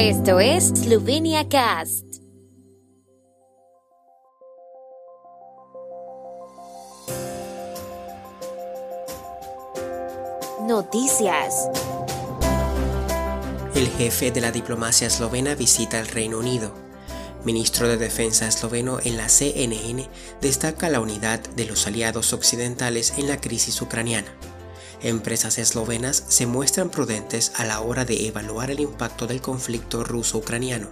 Esto es Slovenia Cast. Noticias. El jefe de la diplomacia eslovena visita el Reino Unido. Ministro de Defensa esloveno en la CNN destaca la unidad de los aliados occidentales en la crisis ucraniana. Empresas eslovenas se muestran prudentes a la hora de evaluar el impacto del conflicto ruso-ucraniano.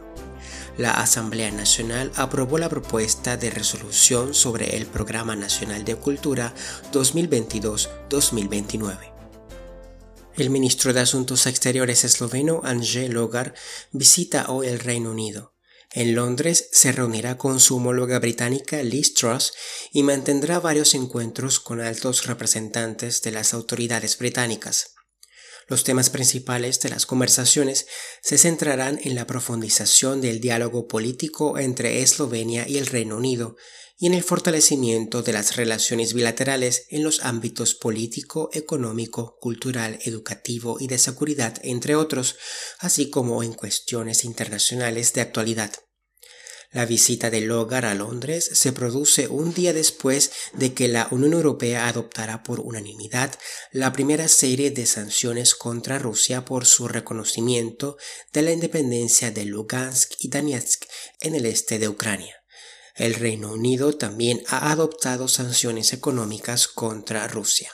La Asamblea Nacional aprobó la propuesta de resolución sobre el Programa Nacional de Cultura 2022-2029. El ministro de Asuntos Exteriores esloveno Anže Logar visita hoy el Reino Unido. En Londres se reunirá con su homóloga británica Liz Truss y mantendrá varios encuentros con altos representantes de las autoridades británicas. Los temas principales de las conversaciones se centrarán en la profundización del diálogo político entre Eslovenia y el Reino Unido y en el fortalecimiento de las relaciones bilaterales en los ámbitos político, económico, cultural, educativo y de seguridad, entre otros, así como en cuestiones internacionales de actualidad. La visita de Logar a Londres se produce un día después de que la Unión Europea adoptara por unanimidad la primera serie de sanciones contra Rusia por su reconocimiento de la independencia de Lugansk y Donetsk en el este de Ucrania. El Reino Unido también ha adoptado sanciones económicas contra Rusia.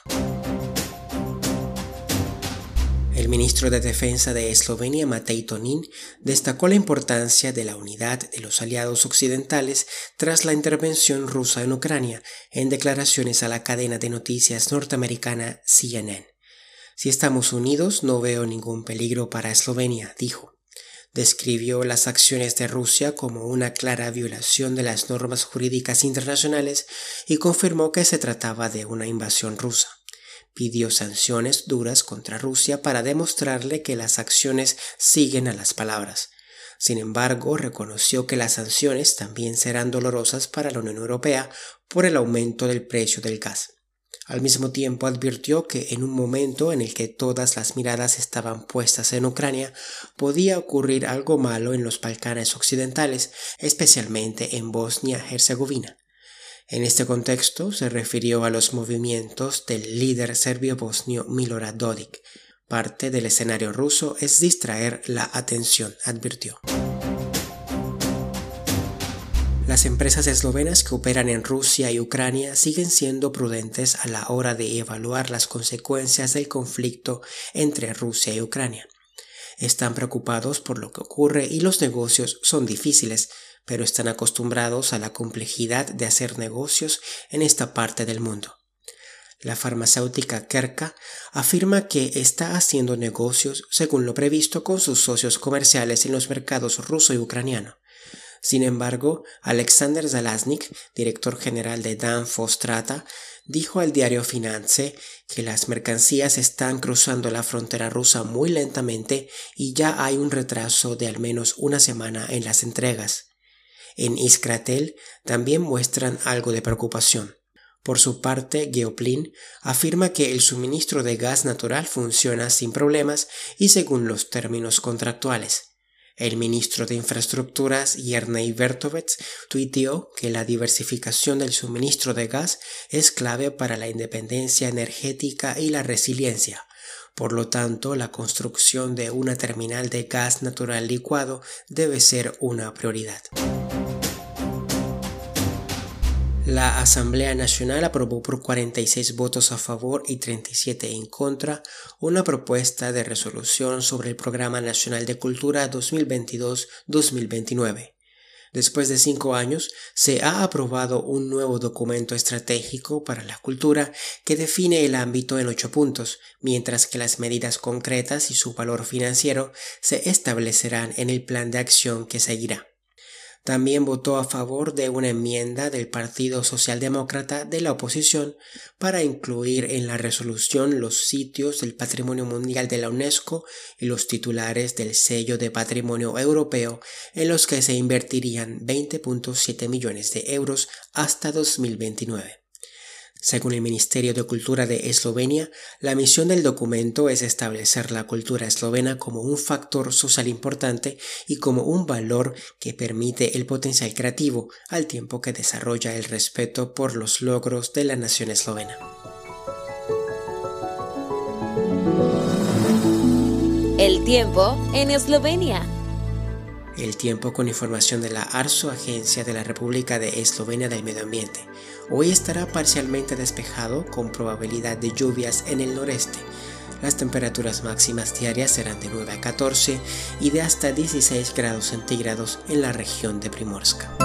Ministro de Defensa de Eslovenia, Matej Tonin, destacó la importancia de la unidad de los aliados occidentales tras la intervención rusa en Ucrania en declaraciones a la cadena de noticias norteamericana CNN. Si estamos unidos, no veo ningún peligro para Eslovenia, dijo describió las acciones de Rusia como una clara violación de las normas jurídicas internacionales y confirmó que se trataba de una invasión rusa. Pidió sanciones duras contra Rusia para demostrarle que las acciones siguen a las palabras. Sin embargo, reconoció que las sanciones también serán dolorosas para la Unión Europea por el aumento del precio del gas. Al mismo tiempo advirtió que en un momento en el que todas las miradas estaban puestas en Ucrania, podía ocurrir algo malo en los Balcanes occidentales, especialmente en Bosnia-Herzegovina. En este contexto se refirió a los movimientos del líder serbio-bosnio Milorad Dodik. Parte del escenario ruso es distraer la atención, advirtió. Las empresas eslovenas que operan en Rusia y Ucrania siguen siendo prudentes a la hora de evaluar las consecuencias del conflicto entre Rusia y Ucrania. Están preocupados por lo que ocurre y los negocios son difíciles, pero están acostumbrados a la complejidad de hacer negocios en esta parte del mundo. La farmacéutica Kerka afirma que está haciendo negocios según lo previsto con sus socios comerciales en los mercados ruso y ucraniano. Sin embargo, Alexander Zalaznik, director general de Danfoss Strata, dijo al diario Finance que las mercancías están cruzando la frontera rusa muy lentamente y ya hay un retraso de al menos una semana en las entregas. En Iskratel también muestran algo de preocupación. Por su parte, Geoplin afirma que el suministro de gas natural funciona sin problemas y según los términos contractuales. El ministro de Infraestructuras, Yerney Bertovets, tuiteó que la diversificación del suministro de gas es clave para la independencia energética y la resiliencia. Por lo tanto, la construcción de una terminal de gas natural licuado debe ser una prioridad. La Asamblea Nacional aprobó por 46 votos a favor y 37 en contra una propuesta de resolución sobre el Programa Nacional de Cultura 2022-2029. Después de cinco años, se ha aprobado un nuevo documento estratégico para la cultura que define el ámbito en ocho puntos, mientras que las medidas concretas y su valor financiero se establecerán en el plan de acción que seguirá. También votó a favor de una enmienda del Partido Socialdemócrata de la oposición para incluir en la resolución los sitios del Patrimonio Mundial de la UNESCO y los titulares del sello de Patrimonio Europeo en los que se invertirían 20.7 millones de euros hasta 2029. Según el Ministerio de Cultura de Eslovenia, la misión del documento es establecer la cultura eslovena como un factor social importante y como un valor que permite el potencial creativo al tiempo que desarrolla el respeto por los logros de la nación eslovena. El tiempo en Eslovenia. El tiempo con información de la ARSO, Agencia de la República de Eslovenia del Medio Ambiente. Hoy estará parcialmente despejado con probabilidad de lluvias en el noreste. Las temperaturas máximas diarias serán de 9 a 14 y de hasta 16 grados centígrados en la región de Primorska.